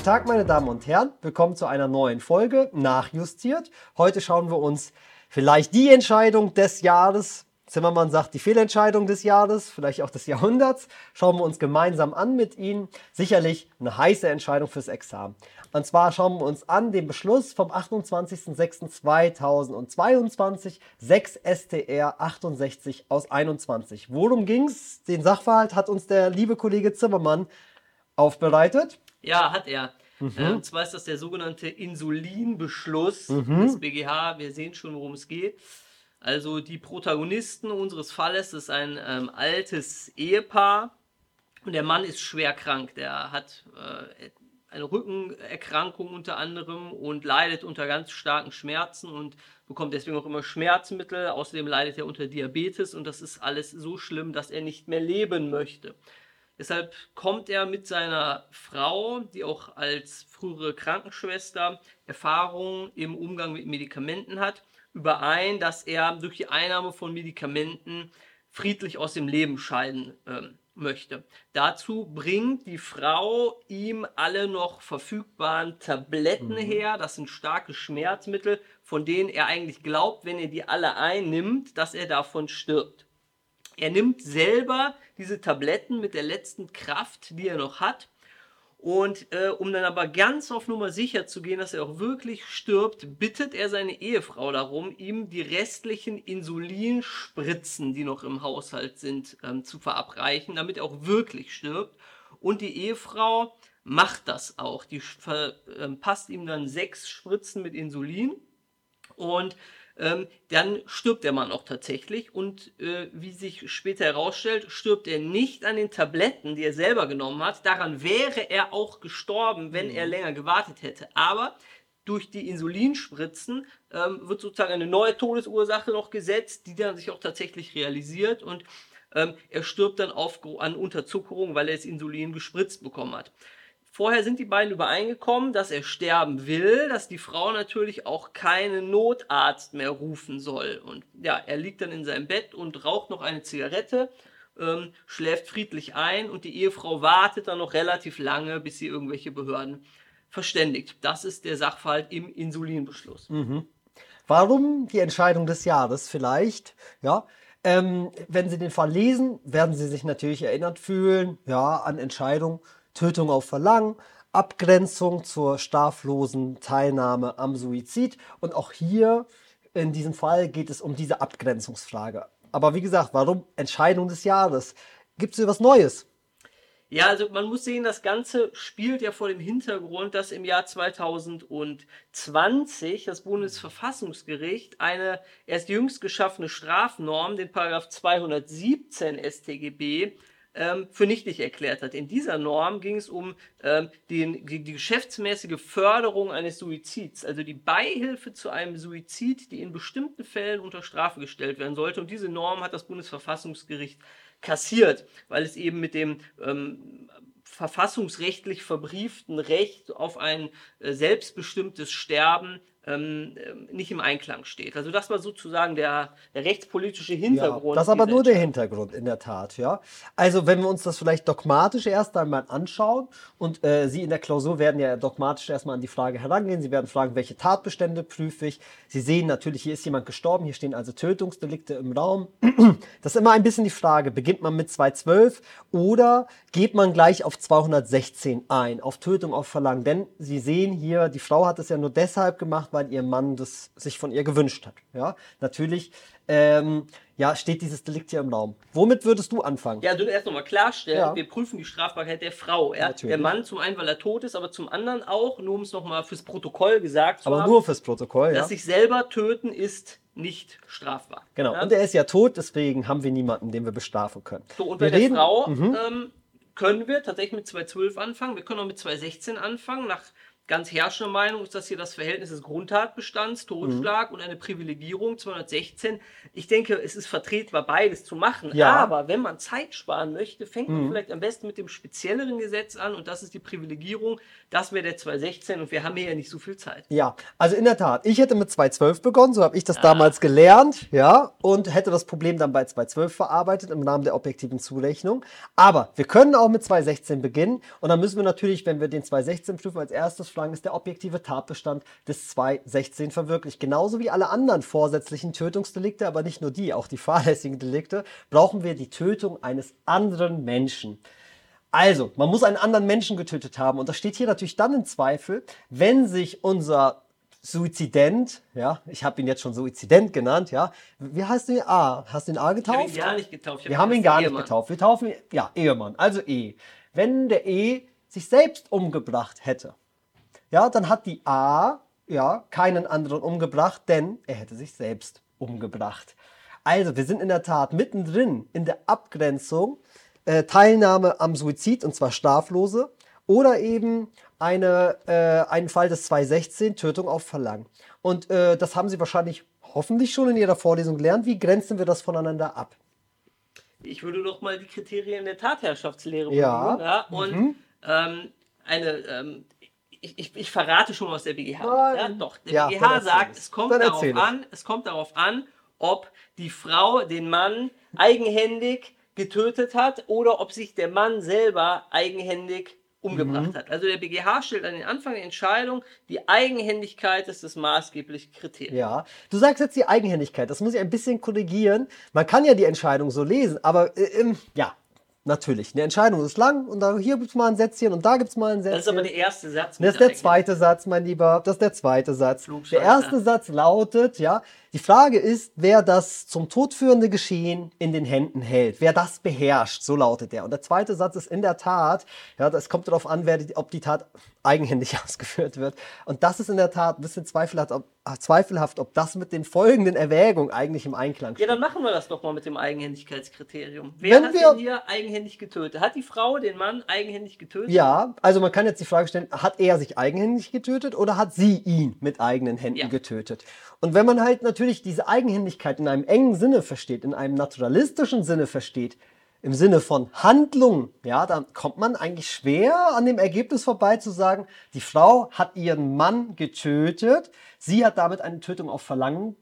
Guten Tag, meine Damen und Herren. Willkommen zu einer neuen Folge Nachjustiert. Heute schauen wir uns vielleicht die Entscheidung des Jahres, Zimmermann sagt die Fehlentscheidung des Jahres, vielleicht auch des Jahrhunderts, schauen wir uns gemeinsam an mit Ihnen. Sicherlich eine heiße Entscheidung fürs Examen. Und zwar schauen wir uns an den Beschluss vom 28.06.2022, 6 STR 68 aus 21. Worum ging's? Den Sachverhalt hat uns der liebe Kollege Zimmermann aufbereitet. Ja, hat er. Mhm. Äh, und zwar ist das der sogenannte Insulinbeschluss mhm. des BGH. Wir sehen schon, worum es geht. Also die Protagonisten unseres Falles ist ein ähm, altes Ehepaar und der Mann ist schwer krank. Der hat äh, eine Rückenerkrankung unter anderem und leidet unter ganz starken Schmerzen und bekommt deswegen auch immer Schmerzmittel. Außerdem leidet er unter Diabetes und das ist alles so schlimm, dass er nicht mehr leben möchte. Deshalb kommt er mit seiner Frau, die auch als frühere Krankenschwester Erfahrung im Umgang mit Medikamenten hat, überein, dass er durch die Einnahme von Medikamenten friedlich aus dem Leben scheiden ähm, möchte. Dazu bringt die Frau ihm alle noch verfügbaren Tabletten mhm. her. Das sind starke Schmerzmittel, von denen er eigentlich glaubt, wenn er die alle einnimmt, dass er davon stirbt. Er nimmt selber diese Tabletten mit der letzten Kraft, die er noch hat. Und äh, um dann aber ganz auf Nummer sicher zu gehen, dass er auch wirklich stirbt, bittet er seine Ehefrau darum, ihm die restlichen Insulinspritzen, die noch im Haushalt sind, ähm, zu verabreichen, damit er auch wirklich stirbt. Und die Ehefrau macht das auch. Die verpasst ähm, ihm dann sechs Spritzen mit Insulin. Und ähm, dann stirbt der Mann auch tatsächlich und äh, wie sich später herausstellt, stirbt er nicht an den Tabletten, die er selber genommen hat. Daran wäre er auch gestorben, wenn mhm. er länger gewartet hätte. Aber durch die Insulinspritzen ähm, wird sozusagen eine neue Todesursache noch gesetzt, die dann sich auch tatsächlich realisiert und ähm, er stirbt dann auf, an Unterzuckerung, weil er das Insulin gespritzt bekommen hat. Vorher sind die beiden übereingekommen, dass er sterben will, dass die Frau natürlich auch keinen Notarzt mehr rufen soll. Und ja, er liegt dann in seinem Bett und raucht noch eine Zigarette, ähm, schläft friedlich ein und die Ehefrau wartet dann noch relativ lange, bis sie irgendwelche Behörden verständigt. Das ist der Sachverhalt im Insulinbeschluss. Mhm. Warum die Entscheidung des Jahres vielleicht? Ja, ähm, wenn Sie den Fall lesen, werden Sie sich natürlich erinnert fühlen, ja, an Entscheidungen Tötung auf Verlangen, Abgrenzung zur straflosen Teilnahme am Suizid. Und auch hier in diesem Fall geht es um diese Abgrenzungsfrage. Aber wie gesagt, warum Entscheidung des Jahres? Gibt es hier was Neues? Ja, also man muss sehen, das Ganze spielt ja vor dem Hintergrund, dass im Jahr 2020 das Bundesverfassungsgericht eine erst jüngst geschaffene Strafnorm, den Paragraph 217 StGB, ähm, für nichtig erklärt hat. In dieser Norm ging es um ähm, den, die, die, geschäftsmäßige Förderung eines Suizids, also die Beihilfe zu einem Suizid, die in bestimmten Fällen unter Strafe gestellt werden sollte. Und diese Norm hat das Bundesverfassungsgericht kassiert, weil es eben mit dem ähm, verfassungsrechtlich verbrieften Recht auf ein äh, selbstbestimmtes Sterben ähm, ähm, nicht im Einklang steht. Also das war sozusagen der, der rechtspolitische Hintergrund. Ja, das ist aber nur der Hintergrund in der Tat, ja. Also wenn wir uns das vielleicht dogmatisch erst einmal anschauen und äh, Sie in der Klausur werden ja dogmatisch erstmal an die Frage herangehen. Sie werden fragen, welche Tatbestände prüfe ich. Sie sehen natürlich, hier ist jemand gestorben, hier stehen also Tötungsdelikte im Raum. Das ist immer ein bisschen die Frage, beginnt man mit 212 oder geht man gleich auf 216 ein, auf Tötung auf Verlangen? Denn Sie sehen hier, die Frau hat es ja nur deshalb gemacht, weil ihr Mann das sich von ihr gewünscht hat. Ja, natürlich ähm, ja, steht dieses Delikt hier im Raum. Womit würdest du anfangen? Ja, du erst nochmal klarstellen, ja. wir prüfen die Strafbarkeit der Frau. Ja? Der Mann zum einen, weil er tot ist, aber zum anderen auch, nur um es nochmal fürs Protokoll gesagt zu aber haben. Aber nur fürs Protokoll, dass ja. sich selber töten ist nicht strafbar. Genau, ja? und er ist ja tot, deswegen haben wir niemanden, den wir bestrafen können. So, und bei wir der Frau mhm. ähm, können wir tatsächlich mit 212 anfangen, wir können auch mit 216 anfangen, nach ganz herrschende Meinung ist, dass hier das Verhältnis des Grundtatbestands, Totschlag mhm. und eine Privilegierung 216. Ich denke, es ist vertretbar, beides zu machen. Ja. Aber wenn man Zeit sparen möchte, fängt man mhm. vielleicht am besten mit dem spezielleren Gesetz an und das ist die Privilegierung. Das wäre der 216 und wir haben hier ja nicht so viel Zeit. Ja, also in der Tat, ich hätte mit 212 begonnen, so habe ich das ja. damals gelernt, ja, und hätte das Problem dann bei 212 verarbeitet im Rahmen der objektiven Zurechnung. Aber wir können auch mit 216 beginnen und dann müssen wir natürlich, wenn wir den 216 prüfen, als erstes fragen, ist der objektive Tatbestand des 216 verwirklicht. Genauso wie alle anderen vorsätzlichen Tötungsdelikte, aber nicht nur die, auch die fahrlässigen Delikte, brauchen wir die Tötung eines anderen Menschen. Also, man muss einen anderen Menschen getötet haben. Und das steht hier natürlich dann in Zweifel, wenn sich unser Suizident, ja, ich habe ihn jetzt schon Suizident genannt, ja. Wie heißt du A? Hast du ihn A getauft? Ich habe ihn gar nicht getauft. Wir haben ihn gar Ehemann. nicht getauft. Wir taufen ihn, ja, Ehemann, also E. Wenn der E sich selbst umgebracht hätte, ja, dann hat die A ja keinen anderen umgebracht, denn er hätte sich selbst umgebracht. Also, wir sind in der Tat mittendrin in der Abgrenzung äh, Teilnahme am Suizid und zwar straflose oder eben eine, äh, einen Fall des 216 Tötung auf Verlangen. Und äh, das haben Sie wahrscheinlich hoffentlich schon in Ihrer Vorlesung gelernt. Wie grenzen wir das voneinander ab? Ich würde doch mal die Kriterien der Tatherrschaftslehre ja. ja und mhm. ähm, eine ähm, ich, ich, ich, verrate schon, was der BGH sagt. Ja, doch, der ja, BGH sagt, es kommt, darauf an, es kommt darauf an, ob die Frau den Mann eigenhändig getötet hat oder ob sich der Mann selber eigenhändig umgebracht mhm. hat. Also der BGH stellt an den Anfang der Entscheidung, die Eigenhändigkeit ist das maßgebliche Kriterium. Ja, du sagst jetzt die Eigenhändigkeit, das muss ich ein bisschen korrigieren. Man kann ja die Entscheidung so lesen, aber äh, ähm, ja, Natürlich. Eine Entscheidung ist lang und da, hier gibt es mal ein Sätzchen und da gibt es mal ein Sätzchen. Das ist aber der erste Satz. Das ist der zweite Satz, mein Lieber. Das ist der zweite Satz. Der erste Satz lautet, ja, die Frage ist, wer das zum Tod führende Geschehen in den Händen hält, wer das beherrscht, so lautet der. Und der zweite Satz ist in der Tat, ja, das kommt darauf an, wer die, ob die Tat eigenhändig ausgeführt wird. Und das ist in der Tat ein bisschen zweifelhaft ob, zweifelhaft, ob das mit den folgenden Erwägungen eigentlich im Einklang steht. Ja, dann machen wir das doch mal mit dem Eigenhändigkeitskriterium. Wer Wenn hat wir, denn hier eigenhändig getötet? Hat die Frau den Mann eigenhändig getötet? Ja, also man kann jetzt die Frage stellen, hat er sich eigenhändig getötet oder hat sie ihn mit eigenen Händen ja. getötet? Und wenn man halt natürlich diese Eigenhändigkeit in einem engen Sinne versteht, in einem naturalistischen Sinne versteht, im Sinne von Handlung, ja, dann kommt man eigentlich schwer an dem Ergebnis vorbei zu sagen, die Frau hat ihren Mann getötet, sie hat damit eine Tötung auf Verlangen,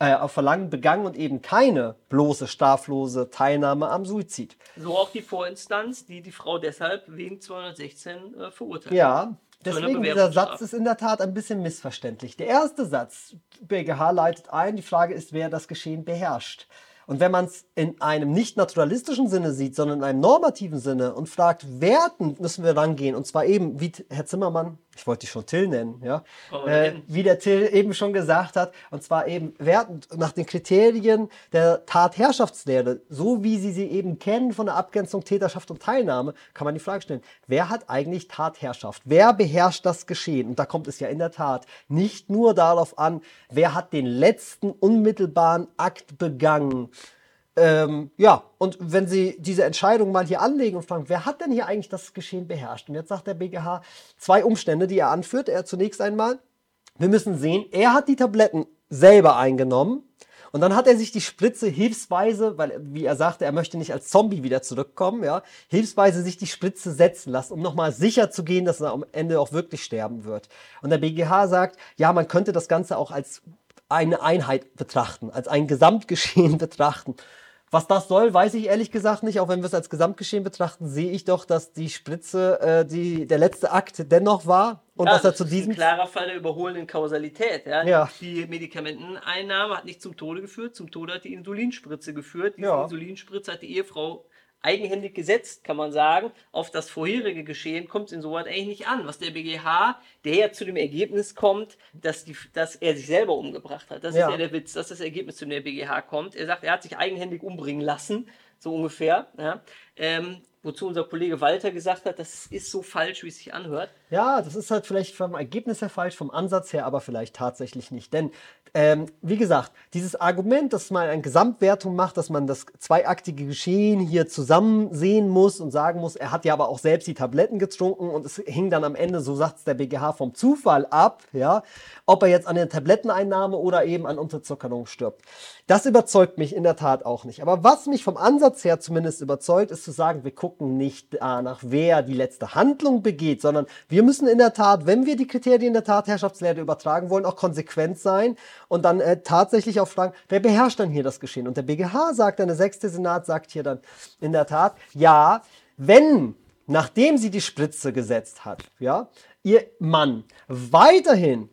äh, auf Verlangen begangen und eben keine bloße straflose Teilnahme am Suizid. So auch die Vorinstanz, die die Frau deshalb wegen 216 äh, verurteilt. Ja, Deswegen, dieser Satz ist in der Tat ein bisschen missverständlich. Der erste Satz, BGH leitet ein, die Frage ist, wer das Geschehen beherrscht. Und wenn man es in einem nicht naturalistischen Sinne sieht, sondern in einem normativen Sinne und fragt, werten müssen wir rangehen. Und zwar eben, wie Herr Zimmermann, ich wollte dich schon Till nennen, ja, oh, äh, wie der Till eben schon gesagt hat, und zwar eben werten nach den Kriterien der Tatherrschaftslehre, so wie sie sie eben kennen von der Abgrenzung Täterschaft und Teilnahme, kann man die Frage stellen, wer hat eigentlich Tatherrschaft? Wer beherrscht das Geschehen? Und da kommt es ja in der Tat nicht nur darauf an, wer hat den letzten unmittelbaren Akt begangen, ähm, ja, und wenn Sie diese Entscheidung mal hier anlegen und fragen, wer hat denn hier eigentlich das Geschehen beherrscht? Und jetzt sagt der BGH zwei Umstände, die er anführt. Er zunächst einmal, wir müssen sehen, er hat die Tabletten selber eingenommen und dann hat er sich die Spritze hilfsweise, weil, wie er sagte, er möchte nicht als Zombie wieder zurückkommen, ja, hilfsweise sich die Spritze setzen lassen, um nochmal sicher zu gehen, dass er am Ende auch wirklich sterben wird. Und der BGH sagt, ja, man könnte das Ganze auch als eine Einheit betrachten, als ein Gesamtgeschehen betrachten. Was das soll, weiß ich ehrlich gesagt nicht. Auch wenn wir es als Gesamtgeschehen betrachten, sehe ich doch, dass die Spritze äh, die, der letzte Akt dennoch war. Und ja, dass er zu diesem. Ist ein klarer Fall der überholenden Kausalität. Ja? ja. Die Medikamenteneinnahme hat nicht zum Tode geführt. Zum Tode hat die Insulinspritze geführt. Diese ja. Insulinspritze hat die Ehefrau eigenhändig gesetzt, kann man sagen, auf das vorherige Geschehen kommt es insoweit eigentlich nicht an. Was der BGH, der ja zu dem Ergebnis kommt, dass, die, dass er sich selber umgebracht hat. Das ja. ist ja der Witz, dass das Ergebnis zu dem BGH kommt. Er sagt, er hat sich eigenhändig umbringen lassen, so ungefähr. Ja. Ähm, wozu unser Kollege Walter gesagt hat, das ist so falsch, wie es sich anhört. Ja, das ist halt vielleicht vom Ergebnis her falsch, vom Ansatz her aber vielleicht tatsächlich nicht. Denn, ähm, wie gesagt, dieses Argument, dass man eine Gesamtwertung macht, dass man das zweiaktige Geschehen hier zusammen sehen muss und sagen muss, er hat ja aber auch selbst die Tabletten getrunken und es hing dann am Ende, so sagt es der BGH, vom Zufall ab, ja, ob er jetzt an der Tabletteneinnahme oder eben an Unterzuckerung stirbt. Das überzeugt mich in der Tat auch nicht. Aber was mich vom Ansatz her zumindest überzeugt, ist zu sagen, wir gucken nicht danach, wer die letzte Handlung begeht, sondern wir müssen in der Tat, wenn wir die Kriterien der Tatherrschaftslehre übertragen wollen, auch konsequent sein und dann äh, tatsächlich auch fragen, wer beherrscht dann hier das Geschehen? Und der BGH sagt dann, der sechste Senat sagt hier dann in der Tat, ja, wenn, nachdem sie die Spritze gesetzt hat, ja, ihr Mann weiterhin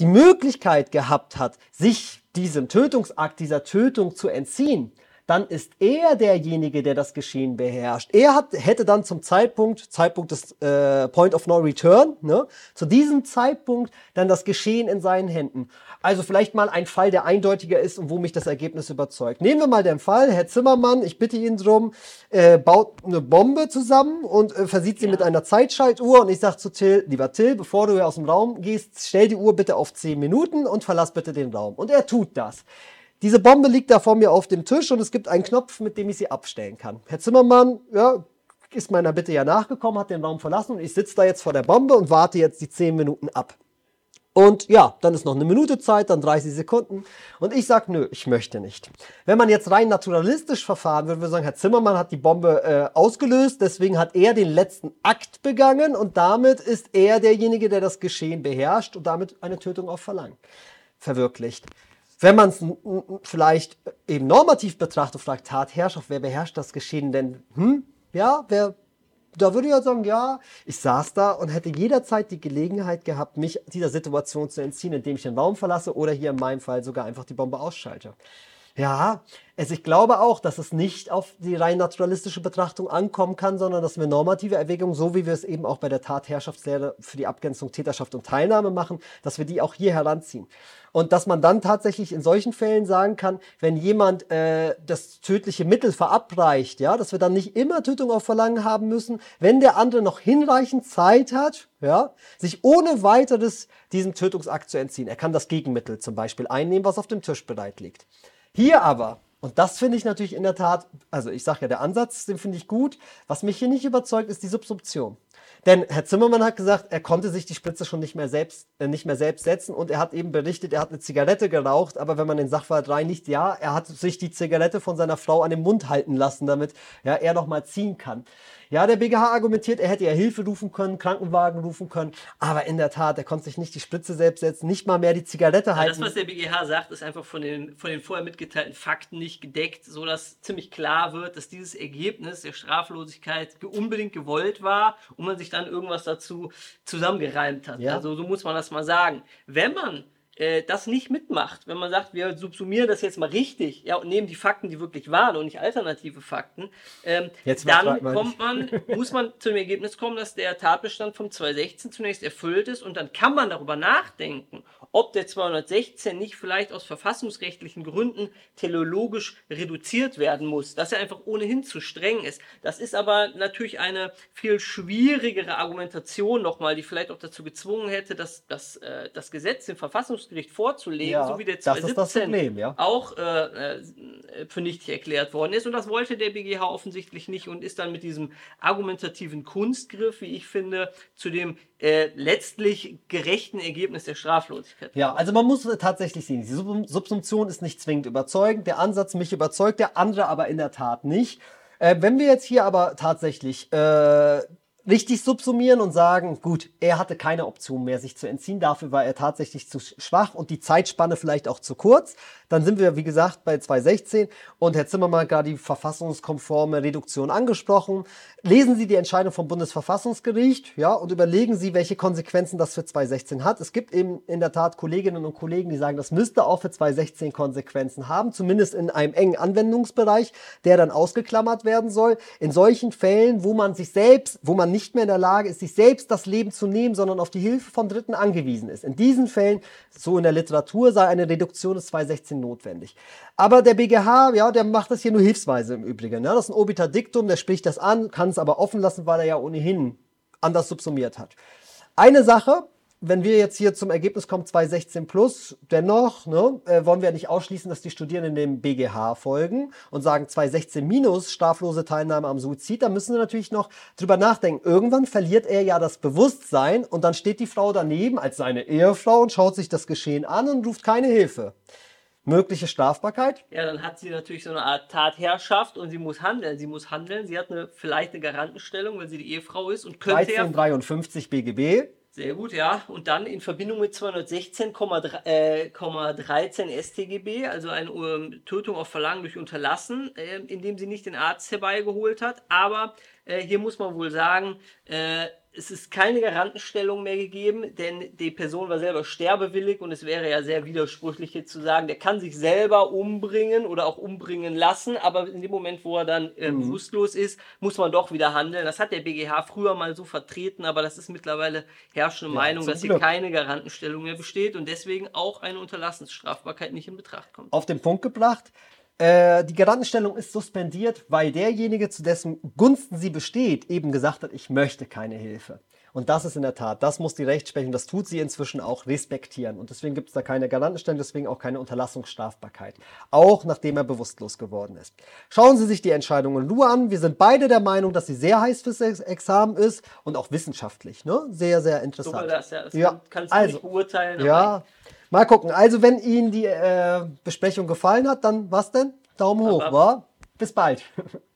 die Möglichkeit gehabt hat, sich diesem Tötungsakt, dieser Tötung zu entziehen, dann ist er derjenige, der das Geschehen beherrscht. Er hat, hätte dann zum Zeitpunkt, Zeitpunkt des äh, Point of No Return, ne, zu diesem Zeitpunkt dann das Geschehen in seinen Händen. Also vielleicht mal ein Fall, der eindeutiger ist und wo mich das Ergebnis überzeugt. Nehmen wir mal den Fall, Herr Zimmermann, ich bitte ihn drum, äh, baut eine Bombe zusammen und äh, versieht sie ja. mit einer Zeitschaltuhr und ich sage zu Till, lieber Till, bevor du aus dem Raum gehst, stell die Uhr bitte auf 10 Minuten und verlass bitte den Raum. Und er tut das. Diese Bombe liegt da vor mir auf dem Tisch und es gibt einen Knopf, mit dem ich sie abstellen kann. Herr Zimmermann, ja, ist meiner Bitte ja nachgekommen, hat den Raum verlassen und ich sitze da jetzt vor der Bombe und warte jetzt die 10 Minuten ab. Und ja, dann ist noch eine Minute Zeit, dann 30 Sekunden. Und ich sage, nö, ich möchte nicht. Wenn man jetzt rein naturalistisch verfahren würde, würde sagen, Herr Zimmermann hat die Bombe äh, ausgelöst, deswegen hat er den letzten Akt begangen und damit ist er derjenige, der das Geschehen beherrscht und damit eine Tötung auf Verlangen verwirklicht. Wenn man es vielleicht eben normativ betrachtet, fragt Tatherrschaft, wer beherrscht das Geschehen denn? Hm? Ja, wer da würde ich ja sagen, ja, ich saß da und hätte jederzeit die Gelegenheit gehabt, mich dieser Situation zu entziehen, indem ich den Raum verlasse oder hier in meinem Fall sogar einfach die Bombe ausschalte. Ja, also ich glaube auch, dass es nicht auf die rein naturalistische Betrachtung ankommen kann, sondern dass wir normative Erwägungen, so wie wir es eben auch bei der Tatherrschaftslehre für die Abgrenzung Täterschaft und Teilnahme machen, dass wir die auch hier heranziehen. Und dass man dann tatsächlich in solchen Fällen sagen kann, wenn jemand äh, das tödliche Mittel verabreicht, ja, dass wir dann nicht immer Tötung auf Verlangen haben müssen, wenn der andere noch hinreichend Zeit hat, ja, sich ohne weiteres diesem Tötungsakt zu entziehen. Er kann das Gegenmittel zum Beispiel einnehmen, was auf dem Tisch bereit liegt. Hier aber, und das finde ich natürlich in der Tat, also ich sage ja, der Ansatz, den finde ich gut. Was mich hier nicht überzeugt, ist die Subsumption. Denn Herr Zimmermann hat gesagt, er konnte sich die Spritze schon nicht mehr selbst, äh, nicht mehr selbst setzen und er hat eben berichtet, er hat eine Zigarette geraucht, aber wenn man den Sachverhalt reinigt, ja, er hat sich die Zigarette von seiner Frau an den Mund halten lassen, damit ja, er noch mal ziehen kann. Ja, der BGH argumentiert, er hätte ja Hilfe rufen können, Krankenwagen rufen können, aber in der Tat, er konnte sich nicht die Spritze selbst setzen, nicht mal mehr die Zigarette halten. das, was der BGH sagt, ist einfach von den, von den vorher mitgeteilten Fakten nicht gedeckt, sodass ziemlich klar wird, dass dieses Ergebnis der Straflosigkeit unbedingt gewollt war und man sich dann irgendwas dazu zusammengereimt hat. Ja. Also so muss man das mal sagen. Wenn man äh, das nicht mitmacht, wenn man sagt, wir subsumieren das jetzt mal richtig, ja, und nehmen die Fakten, die wirklich waren und nicht alternative Fakten, ähm, dann kommt man, muss man zu dem Ergebnis kommen, dass der Tatbestand vom 216 zunächst erfüllt ist und dann kann man darüber nachdenken, ob der 216 nicht vielleicht aus verfassungsrechtlichen Gründen teleologisch reduziert werden muss, dass er einfach ohnehin zu streng ist. Das ist aber natürlich eine viel schwierigere Argumentation nochmal, die vielleicht auch dazu gezwungen hätte, dass, dass äh, das Gesetz im Verfassungsgericht vorzulegen, ja, so wie der 217 Problem, ja. auch äh, äh, für nichtig erklärt worden ist. Und das wollte der BGH offensichtlich nicht und ist dann mit diesem argumentativen Kunstgriff, wie ich finde, zu dem äh, letztlich gerechten Ergebnis der Straflosigkeit. Ja, also man muss tatsächlich sehen, die Subsumption ist nicht zwingend überzeugend, der Ansatz mich überzeugt, der andere aber in der Tat nicht. Äh, wenn wir jetzt hier aber tatsächlich äh, richtig subsumieren und sagen, gut, er hatte keine Option mehr, sich zu entziehen. Dafür war er tatsächlich zu schwach und die Zeitspanne vielleicht auch zu kurz. Dann sind wir, wie gesagt, bei 216 und Herr Zimmermann hat gerade die verfassungskonforme Reduktion angesprochen. Lesen Sie die Entscheidung vom Bundesverfassungsgericht, ja, und überlegen Sie, welche Konsequenzen das für 216 hat. Es gibt eben in der Tat Kolleginnen und Kollegen, die sagen, das müsste auch für 216 Konsequenzen haben, zumindest in einem engen Anwendungsbereich, der dann ausgeklammert werden soll. In solchen Fällen, wo man sich selbst, wo man nicht nicht mehr in der Lage ist, sich selbst das Leben zu nehmen, sondern auf die Hilfe von Dritten angewiesen ist. In diesen Fällen, so in der Literatur, sei eine Reduktion des 216 notwendig. Aber der BGH, ja, der macht das hier nur hilfsweise im Übrigen. Ja. Das ist ein Obiter Dictum, der spricht das an, kann es aber offen lassen, weil er ja ohnehin anders subsumiert hat. Eine Sache, wenn wir jetzt hier zum Ergebnis kommen, 216 plus, dennoch ne, äh, wollen wir nicht ausschließen, dass die Studierenden dem BGH folgen und sagen 216 minus straflose Teilnahme am Suizid, da müssen wir natürlich noch drüber nachdenken. Irgendwann verliert er ja das Bewusstsein und dann steht die Frau daneben als seine Ehefrau und schaut sich das Geschehen an und ruft keine Hilfe. Mögliche Strafbarkeit? Ja, dann hat sie natürlich so eine Art Tatherrschaft und sie muss handeln. Sie muss handeln. Sie hat eine, vielleicht eine Garantenstellung, wenn sie die Ehefrau ist und könnte 1353 ja, BGB sehr gut, ja. Und dann in Verbindung mit 216,13 äh, StGB, also eine ähm, Tötung auf Verlangen durch Unterlassen, äh, indem sie nicht den Arzt herbeigeholt hat. Aber äh, hier muss man wohl sagen, äh, es ist keine Garantenstellung mehr gegeben, denn die Person war selber sterbewillig und es wäre ja sehr widersprüchlich jetzt zu sagen, der kann sich selber umbringen oder auch umbringen lassen, aber in dem Moment, wo er dann äh, mhm. bewusstlos ist, muss man doch wieder handeln. Das hat der BGH früher mal so vertreten, aber das ist mittlerweile herrschende ja, Meinung, dass Glück. hier keine Garantenstellung mehr besteht und deswegen auch eine Unterlassensstrafbarkeit nicht in Betracht kommt. Auf den Punkt gebracht, äh, die Garantenstellung ist suspendiert, weil derjenige, zu dessen Gunsten sie besteht, eben gesagt hat, ich möchte keine Hilfe. Und das ist in der Tat, das muss die Rechtsprechung, das tut sie inzwischen auch respektieren. Und deswegen gibt es da keine Garantenstellung, deswegen auch keine Unterlassungsstrafbarkeit. Auch nachdem er bewusstlos geworden ist. Schauen Sie sich die Entscheidung in Ruhe an. Wir sind beide der Meinung, dass sie sehr heiß fürs Examen ist und auch wissenschaftlich. Ne? Sehr, sehr interessant. Super, das, ja. Das ja. kannst du also, nicht beurteilen. Ja, Mal gucken. Also, wenn Ihnen die äh, Besprechung gefallen hat, dann was denn? Daumen hoch, wa? Bis bald.